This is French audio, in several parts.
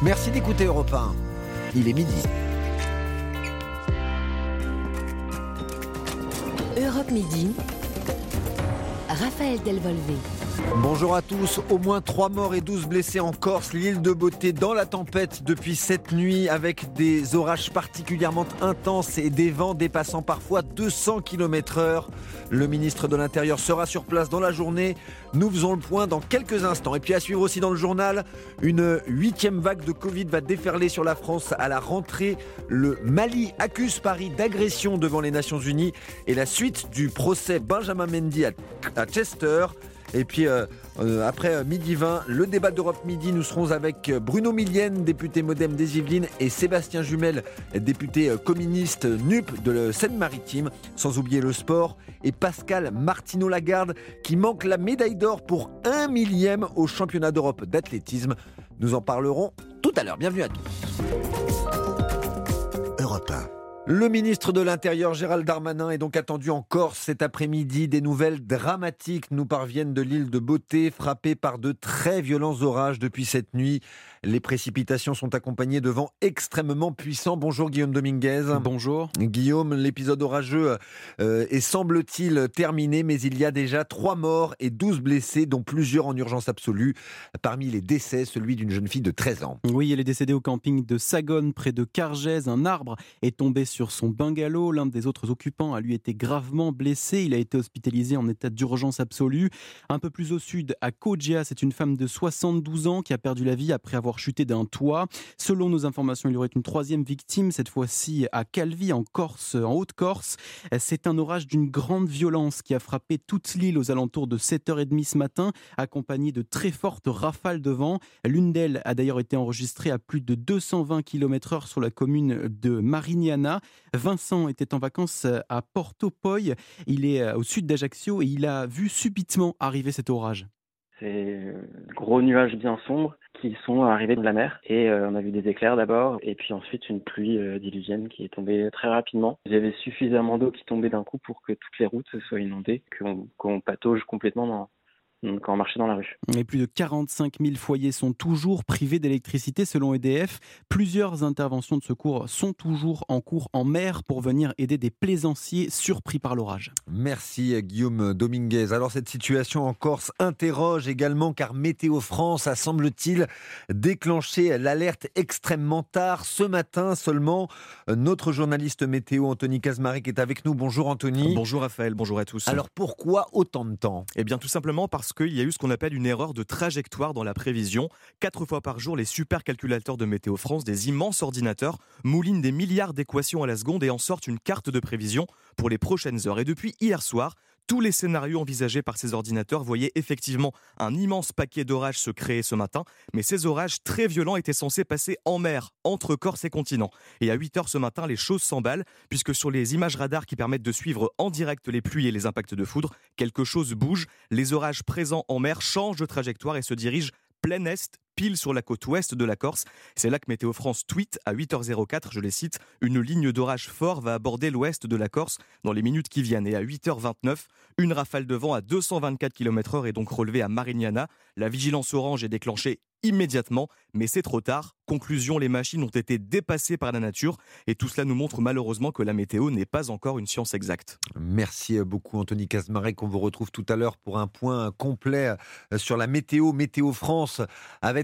Merci d'écouter Europe 1. Il est midi. Europe Midi. Raphaël Delvolvé. Bonjour à tous. Au moins 3 morts et 12 blessés en Corse. L'île de Beauté dans la tempête depuis cette nuit avec des orages particulièrement intenses et des vents dépassant parfois 200 km heure. Le ministre de l'Intérieur sera sur place dans la journée. Nous faisons le point dans quelques instants. Et puis à suivre aussi dans le journal, une huitième vague de Covid va déferler sur la France à la rentrée. Le Mali accuse Paris d'agression devant les Nations Unies et la suite du procès Benjamin Mendy à Chester. Et puis euh, euh, après euh, midi 20, le débat d'Europe midi, nous serons avec Bruno Millienne, député modem des Yvelines, et Sébastien Jumel, député communiste NUP de Seine-Maritime, sans oublier le sport, et Pascal Martineau-Lagarde qui manque la médaille d'or pour un millième au championnat d'Europe d'athlétisme. Nous en parlerons tout à l'heure. Bienvenue à tous. Europe 1. Le ministre de l'Intérieur Gérald Darmanin est donc attendu en Corse cet après-midi. Des nouvelles dramatiques nous parviennent de l'île de Beauté, frappée par de très violents orages depuis cette nuit. Les précipitations sont accompagnées de vents extrêmement puissants. Bonjour Guillaume Dominguez. Bonjour. Guillaume, l'épisode orageux euh, est semble-t-il terminé, mais il y a déjà trois morts et 12 blessés, dont plusieurs en urgence absolue. Parmi les décès, celui d'une jeune fille de 13 ans. Oui, elle est décédée au camping de Sagone, près de Cargèse. Un arbre est tombé sur son bungalow. L'un des autres occupants a lui été gravement blessé. Il a été hospitalisé en état d'urgence absolue. Un peu plus au sud, à Kogia, c'est une femme de 72 ans qui a perdu la vie après avoir chuté d'un toit. Selon nos informations, il y aurait une troisième victime, cette fois-ci à Calvi, en Corse, en Haute-Corse. C'est un orage d'une grande violence qui a frappé toute l'île aux alentours de 7h30 ce matin, accompagné de très fortes rafales de vent. L'une d'elles a d'ailleurs été enregistrée à plus de 220 km/h sur la commune de Marignana. Vincent était en vacances à Porto Poi. Il est au sud d'Ajaccio et il a vu subitement arriver cet orage. C'est gros nuages bien sombres qui sont arrivés de la mer et euh, on a vu des éclairs d'abord et puis ensuite une pluie euh, diluvienne qui est tombée très rapidement. Il y avait suffisamment d'eau qui tombait d'un coup pour que toutes les routes soient inondées, qu'on patauge complètement dans, quand on marchait dans la rue. Et plus de 45 000 foyers sont toujours privés d'électricité selon EDF. Plusieurs interventions de secours sont toujours en cours en mer pour venir aider des plaisanciers surpris par l'orage. Merci Guillaume Dominguez. Alors cette situation en Corse interroge également car Météo France a semble-t-il déclenché l'alerte extrêmement tard ce matin seulement. Notre journaliste météo Anthony Kazmarek est avec nous. Bonjour Anthony. Bonjour Raphaël, bonjour à tous. Alors pourquoi autant de temps? Eh bien tout simplement parce qu'il y a eu ce qu'on appelle une erreur de trajectoire dans la prévision. Quatre fois par jour, les supercalculateurs de Météo France, des immenses ordinateurs, moulinent des milliards d'équations à la seconde et en sortent une carte de prévision pour les prochaines heures. Et depuis hier soir, tous les scénarios envisagés par ces ordinateurs voyaient effectivement un immense paquet d'orages se créer ce matin, mais ces orages très violents étaient censés passer en mer, entre Corse et continent. Et à 8 heures ce matin, les choses s'emballent, puisque sur les images radars qui permettent de suivre en direct les pluies et les impacts de foudre, quelque chose bouge. Les orages présents en mer changent de trajectoire et se dirigent plein est, pile sur la côte ouest de la Corse. C'est là que Météo France tweet à 8h04, je les cite, une ligne d'orage fort va aborder l'ouest de la Corse dans les minutes qui viennent. Et à 8h29, une rafale de vent à 224 km/h est donc relevée à Marignana. La vigilance orange est déclenchée immédiatement, mais c'est trop tard. Conclusion, les machines ont été dépassées par la nature et tout cela nous montre malheureusement que la météo n'est pas encore une science exacte. Merci beaucoup Anthony Casmarek, on vous retrouve tout à l'heure pour un point complet sur la météo. Météo France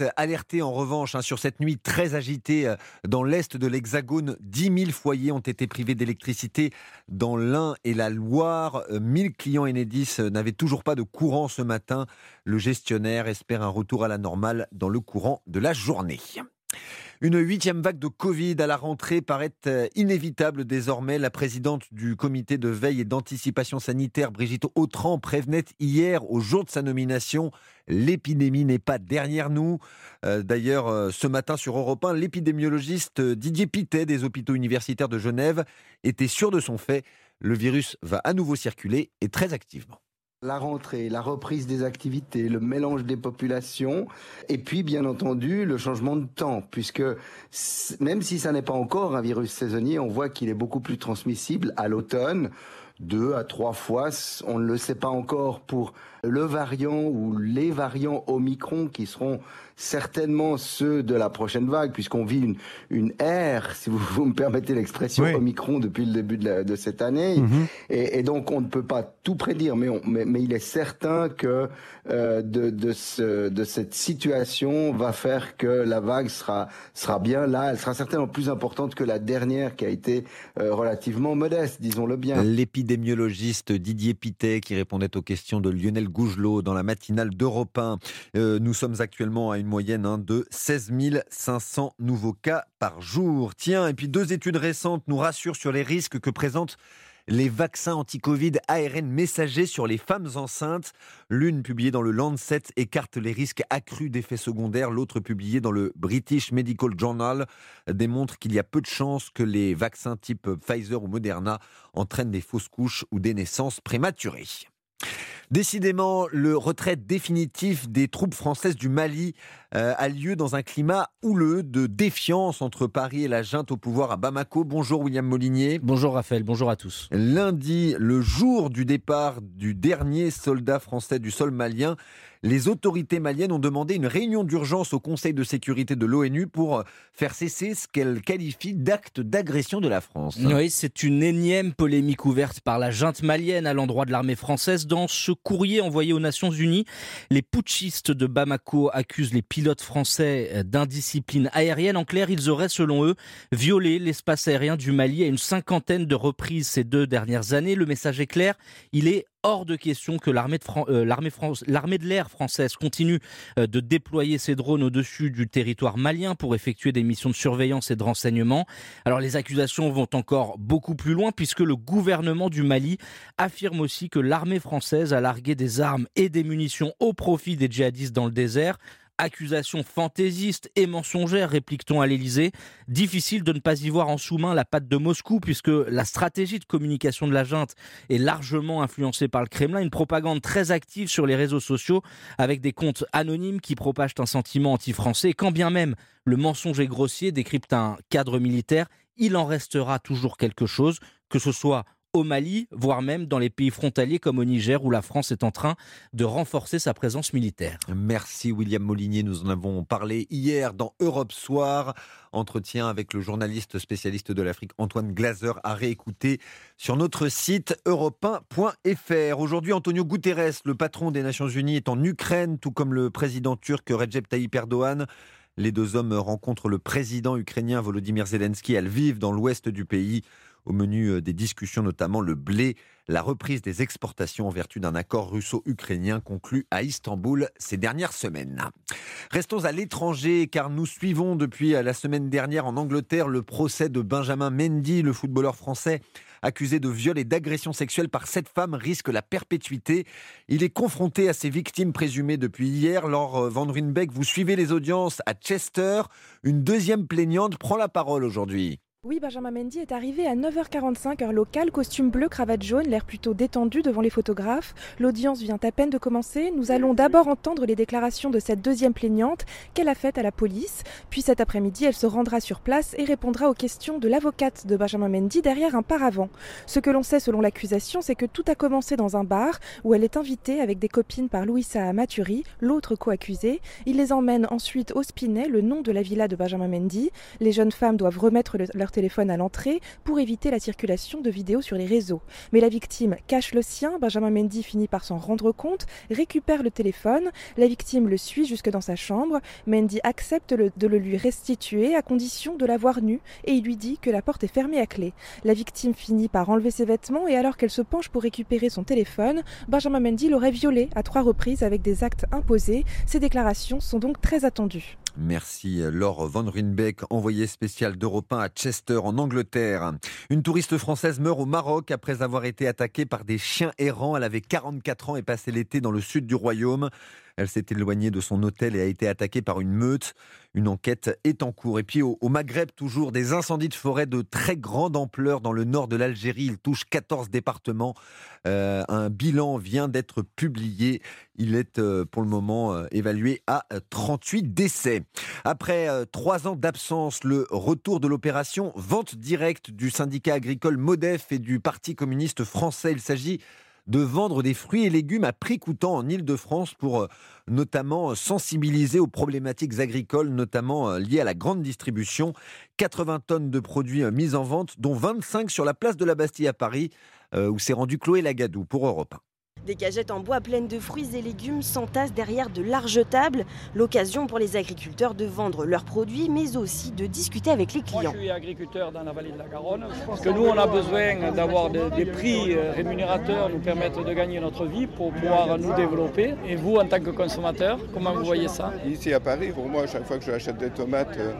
avait alerté en revanche hein, sur cette nuit très agitée euh, dans l'est de l'Hexagone. 10 000 foyers ont été privés d'électricité dans l'Ain et la Loire. 1000 euh, clients Enedis n'avaient toujours pas de courant ce matin. Le gestionnaire espère un retour à la normale dans le courant de la journée. Une huitième vague de Covid à la rentrée paraît euh, inévitable désormais. La présidente du comité de veille et d'anticipation sanitaire, Brigitte Autran, prévenait hier, au jour de sa nomination, l'épidémie n'est pas derrière nous. Euh, d'ailleurs, euh, ce matin sur Europe 1, l'épidémiologiste Didier Pitet des hôpitaux universitaires de Genève était sûr de son fait. Le virus va à nouveau circuler et très activement la rentrée, la reprise des activités, le mélange des populations, et puis bien entendu le changement de temps, puisque même si ça n'est pas encore un virus saisonnier, on voit qu'il est beaucoup plus transmissible à l'automne. Deux à trois fois, on ne le sait pas encore pour le variant ou les variants Omicron qui seront certainement ceux de la prochaine vague, puisqu'on vit une, une ère, si vous, vous me permettez l'expression, Omicron depuis le début de, de cette année. Mhm. et, et, donc, on ne peut pas tout prédire, mais, on, mais, mais il est certain que euh, de, de, ce, de cette situation va faire que la vague sera, sera bien là. Elle sera certainement plus importante que la dernière qui a été euh, relativement modeste, disons-le bien. L'épidémiologiste Didier Pitet qui répondait aux questions de Lionel Gougelot dans la matinale d'Europe 1. Euh, nous sommes actuellement à une moyenne hein, de 16 500 nouveaux cas par jour. Tiens, et puis deux études récentes nous rassurent sur les risques que présentent les vaccins anti-Covid ARN messagers sur les femmes enceintes. L'une publiée dans le Lancet écarte les risques accrus d'effets secondaires. L'autre publiée dans le British Medical Journal démontre qu'il y a peu de chances que les vaccins type Pfizer ou Moderna entraînent des fausses couches ou des naissances prématurées. Décidément, le retrait définitif des troupes françaises du Mali euh, a lieu dans un climat houleux de défiance entre Paris et la junte au pouvoir à Bamako. Bonjour William Molinier. Bonjour Raphaël, bonjour à tous. Lundi, le jour du départ du dernier soldat français du sol malien, les autorités maliennes ont demandé une réunion d'urgence au Conseil de sécurité de l'ONU pour faire cesser ce qu'elles qualifient d'acte d'agression de la France. Oui, c'est une énième polémique ouverte par la junte malienne à l'endroit de l'armée française. Dans ce courrier envoyé aux Nations Unies, les putschistes de Bamako accusent les pilotes français d'indiscipline aérienne. En clair, ils auraient, selon eux, violé l'espace aérien du Mali à une cinquantaine de reprises ces deux dernières années. Le message est clair, il est hors de question que l'armée de, euh, l'air française continue euh, de déployer ses drones au-dessus du territoire malien pour effectuer des missions de surveillance et de renseignement. Alors les accusations vont encore beaucoup plus loin puisque le gouvernement du Mali affirme aussi que l'armée française a largué des armes et des munitions au profit des djihadistes dans le désert. Accusation fantaisiste et mensongère, réplique-t-on à l'Elysée. Difficile de ne pas y voir en sous-main la patte de Moscou, puisque la stratégie de communication de la junte est largement influencée par le Kremlin. Une propagande très active sur les réseaux sociaux, avec des comptes anonymes qui propagent un sentiment anti-français. Quand bien même le mensonge est grossier, décrypte un cadre militaire, il en restera toujours quelque chose, que ce soit au Mali, voire même dans les pays frontaliers comme au Niger où la France est en train de renforcer sa présence militaire. Merci William Molinier, nous en avons parlé hier dans Europe Soir. Entretien avec le journaliste spécialiste de l'Afrique Antoine Glazer à réécouter sur notre site europe Aujourd'hui, Antonio Guterres, le patron des Nations Unies, est en Ukraine, tout comme le président turc Recep Tayyip Erdogan. Les deux hommes rencontrent le président ukrainien Volodymyr Zelensky à Lviv, dans l'ouest du pays. Au menu euh, des discussions, notamment le blé, la reprise des exportations en vertu d'un accord russo-ukrainien conclu à Istanbul ces dernières semaines. Restons à l'étranger car nous suivons depuis euh, la semaine dernière en Angleterre le procès de Benjamin Mendy, le footballeur français accusé de viol et d'agression sexuelle par cette femme, risque la perpétuité. Il est confronté à ses victimes présumées depuis hier. Laure euh, Van Runbeck, vous suivez les audiences à Chester. Une deuxième plaignante prend la parole aujourd'hui. Oui, Benjamin Mendy est arrivé à 9h45 heure locale, costume bleu, cravate jaune, l'air plutôt détendu devant les photographes. L'audience vient à peine de commencer. Nous allons d'abord entendre les déclarations de cette deuxième plaignante qu'elle a faites à la police? Puis cet après-midi, elle se rendra sur place et répondra aux questions de l'avocate de Benjamin Mendy derrière un paravent. Ce que l'on sait selon l'accusation, c'est que tout a commencé dans un bar où elle est invitée avec des copines par Louisa Maturi, l'autre co-accusée. Il les emmène ensuite au Spinet, le nom de la villa de Benjamin Mendy. Les jeunes femmes doivent remettre leur téléphone à l'entrée pour éviter la circulation de vidéos sur les réseaux. Mais la victime cache le sien, Benjamin Mendy finit par s'en rendre compte, récupère le téléphone, la victime le suit jusque dans sa chambre, Mendy accepte de le lui restituer à condition de l'avoir nu et il lui dit que la porte est fermée à clé. La victime finit par enlever ses vêtements et alors qu'elle se penche pour récupérer son téléphone, Benjamin Mendy l'aurait violée à trois reprises avec des actes imposés. Ces déclarations sont donc très attendues. Merci Laure Van Runbeck, envoyée spéciale d'Europe 1 à Chester en Angleterre. Une touriste française meurt au Maroc après avoir été attaquée par des chiens errants. Elle avait 44 ans et passé l'été dans le sud du royaume. Elle s'est éloignée de son hôtel et a été attaquée par une meute. Une enquête est en cours. Et puis au, Maghreb, toujours des incendies de forêt de très grande ampleur dans le nord de l'Algérie. Il touche 14 départements. Euh, un bilan vient d'être publié. Il est euh, pour le moment euh, évalué à 38 décès. Après trois ans d'absence, le retour de l'opération vente directe du syndicat agricole MODEF et du Parti communiste français. Il s'agit de vendre des fruits et légumes à prix coûtant en Ile-de-France pour euh, notamment sensibiliser aux problématiques agricoles, notamment euh, liées à la grande distribution. 80 tonnes de produits euh, mis en vente, dont 25 sur la place de la Bastille à Paris, où s'est rendu Chloé Lagadou pour Europe 1. Des cagettes en bois pleines de fruits et légumes s'entassent derrière de larges tables. L'occasion pour les agriculteurs de vendre leurs produits, mais aussi de discuter avec les clients. Moi, je suis agriculteur dans la vallée de la Garonne. Parce que nous, on a besoin d'avoir des, prix euh, rémunérateurs, nous permettre de gagner notre vie pour pouvoir nous développer. Et vous, en tant que consommateur, comment vous voyez ça? Ici à Paris, pour moi, chaque fois que j'achète des tomates, euh,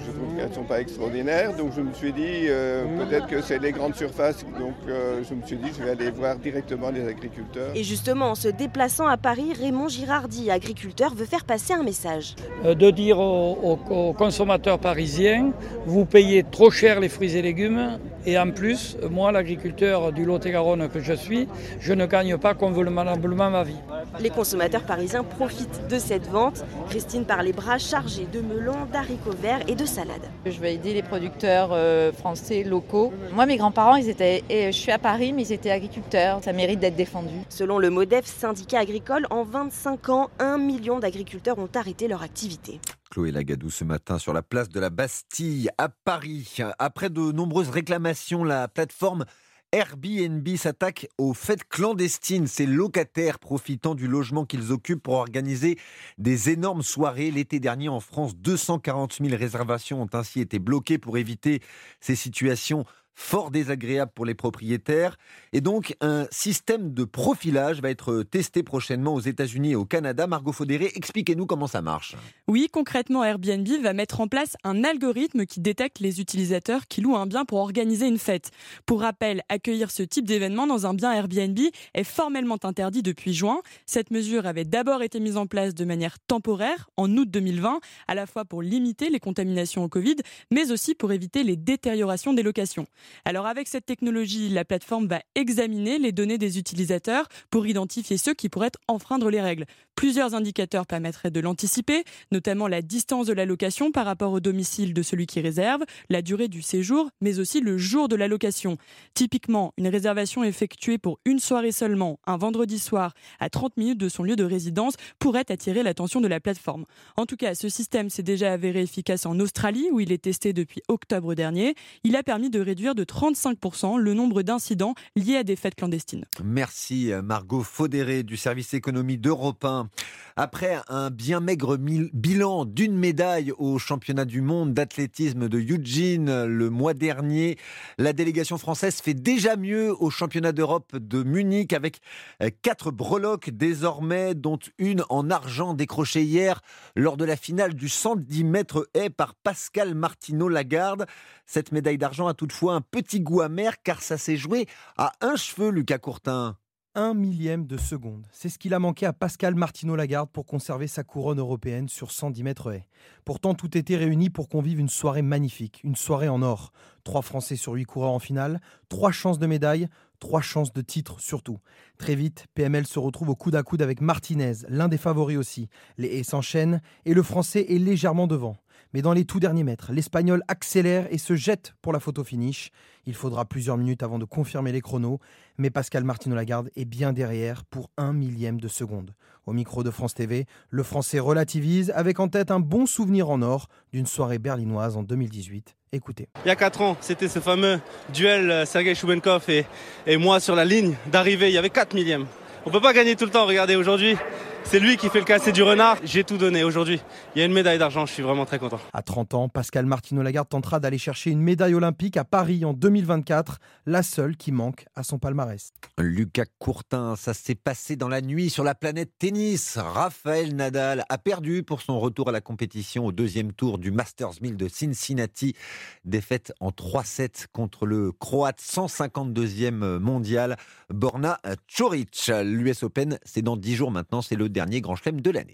je trouve qu'elles ne sont pas extraordinaires. Donc je me suis dit, euh, peut-être que c'est les grandes surfaces. Donc euh, je me suis dit, je vais aller voir directement les agriculteurs. Et justement, en se déplaçant à Paris, Raymond Girardi, agriculteur, veut faire passer un message. Euh, de dire aux, aux, consommateurs parisiens, vous payez trop cher les fruits et légumes. Et en plus, moi, l'agriculteur du Lot-et-Garonne que je suis, je ne gagne pas convenablement ma vie. Les consommateurs parisiens profitent de cette vente. Christine par les bras chargés de melons, d'haricots verts et de salades. Je vais aider les producteurs euh, français locaux. Moi, mes grands-parents, ils étaient, et je suis à Paris, mais ils étaient agriculteurs. Ça mérite d'être défendu. Selon le MODEF, syndicat agricole, en 25 ans, un million d'agriculteurs ont arrêté leur activité. Chloé Lagadou ce matin sur la place de la Bastille à Paris. Après de nombreuses réclamations, la plateforme Airbnb s'attaque aux fêtes clandestines, ces locataires profitant du logement qu'ils occupent pour organiser des énormes soirées. L'été dernier en France, 240 000 réservations ont ainsi été bloquées pour éviter ces situations fort désagréable pour les propriétaires. Et donc, un système de profilage va être testé prochainement aux États-Unis et au Canada. Margot Faudéré, expliquez-nous comment ça marche. Oui, concrètement, Airbnb va mettre en place un algorithme qui détecte les utilisateurs qui louent un bien pour organiser une fête. Pour rappel, accueillir ce type d'événement dans un bien Airbnb est formellement interdit depuis juin. Cette mesure avait d'abord été mise en place de manière temporaire en août 2020, à la fois pour limiter les contaminations au Covid, mais aussi pour éviter les détériorations des locations. Alors avec cette technologie, la plateforme va examiner les données des utilisateurs pour identifier ceux qui pourraient enfreindre les règles. Plusieurs indicateurs permettraient de l'anticiper, notamment la distance de la location par rapport au domicile de celui qui réserve, la durée du séjour, mais aussi le jour de la location. Typiquement, une réservation effectuée pour une soirée seulement, un vendredi soir, à 30 minutes de son lieu de résidence, pourrait attirer l'attention de la plateforme. En tout cas, ce système s'est déjà avéré efficace en Australie, où il est testé depuis octobre dernier. Il a permis de réduire de 35% le nombre d'incidents liés à des fêtes clandestines. Merci Margot Faudéré du service économie d'Europe 1. Après un bien maigre bilan d'une médaille au championnat du monde d'athlétisme de Eugene le mois dernier, la délégation française fait déjà mieux au championnat d'Europe de Munich avec euh, quatre breloques désormais, dont une en argent décrochée hier lors de la finale du 110 mètres haies par Pascal Martineau Lagarde. Cette médaille d'argent a toutefois un petit goût amer car ça s'est joué à un cheveu, Lucas Courtin un millième de seconde. C'est ce qu'il a manqué à Pascal Martino Lagarde pour conserver sa couronne européenne sur 110 mètres haies. Pourtant, tout était réuni pour qu'on vive une soirée magnifique, une soirée en or. Trois Français sur huit coureurs en finale, trois chances de médaille, trois chances de titre surtout. Très vite, PML se retrouve au coude à coude avec Martinez, l'un des favoris aussi. Les haies s'enchaînent et le Français est légèrement devant. Mais dans les tout derniers mètres, l'Espagnol accélère et se jette pour la photo finish. Il faudra plusieurs minutes avant de confirmer les chronos, mais Pascal Martino Lagarde est bien derrière pour un millième de seconde. Au micro de France TV, le Français relativise avec en tête un bon souvenir en or d'une soirée berlinoise en 2018. Écoutez. Il y a 4 ans, c'était ce fameux duel euh, Sergei Choubenkov et, moi sur la ligne d'arrivée. Il y avait 4 millièmes. On peut pas gagner tout le temps. Regardez, aujourd'hui, c'est lui qui fait le cassé du renard. J'ai tout donné aujourd'hui. Il y a une médaille d'argent, je suis vraiment très content. À 30 ans, Pascal Martino Lagarde tentera d'aller chercher une médaille olympique à Paris en 2024, la seule qui manque à son palmarès. Lucas Courtin, ça s'est passé dans la nuit sur la planète tennis. Raphaël Nadal a perdu pour son retour à la compétition au deuxième tour du Masters 1000 de Cincinnati. Défaite en 3-7 contre le Croate 152e mondial Borna Choric. L'US Open, c'est dans 10 jours maintenant, c'est le dernier grand chelem de l'année.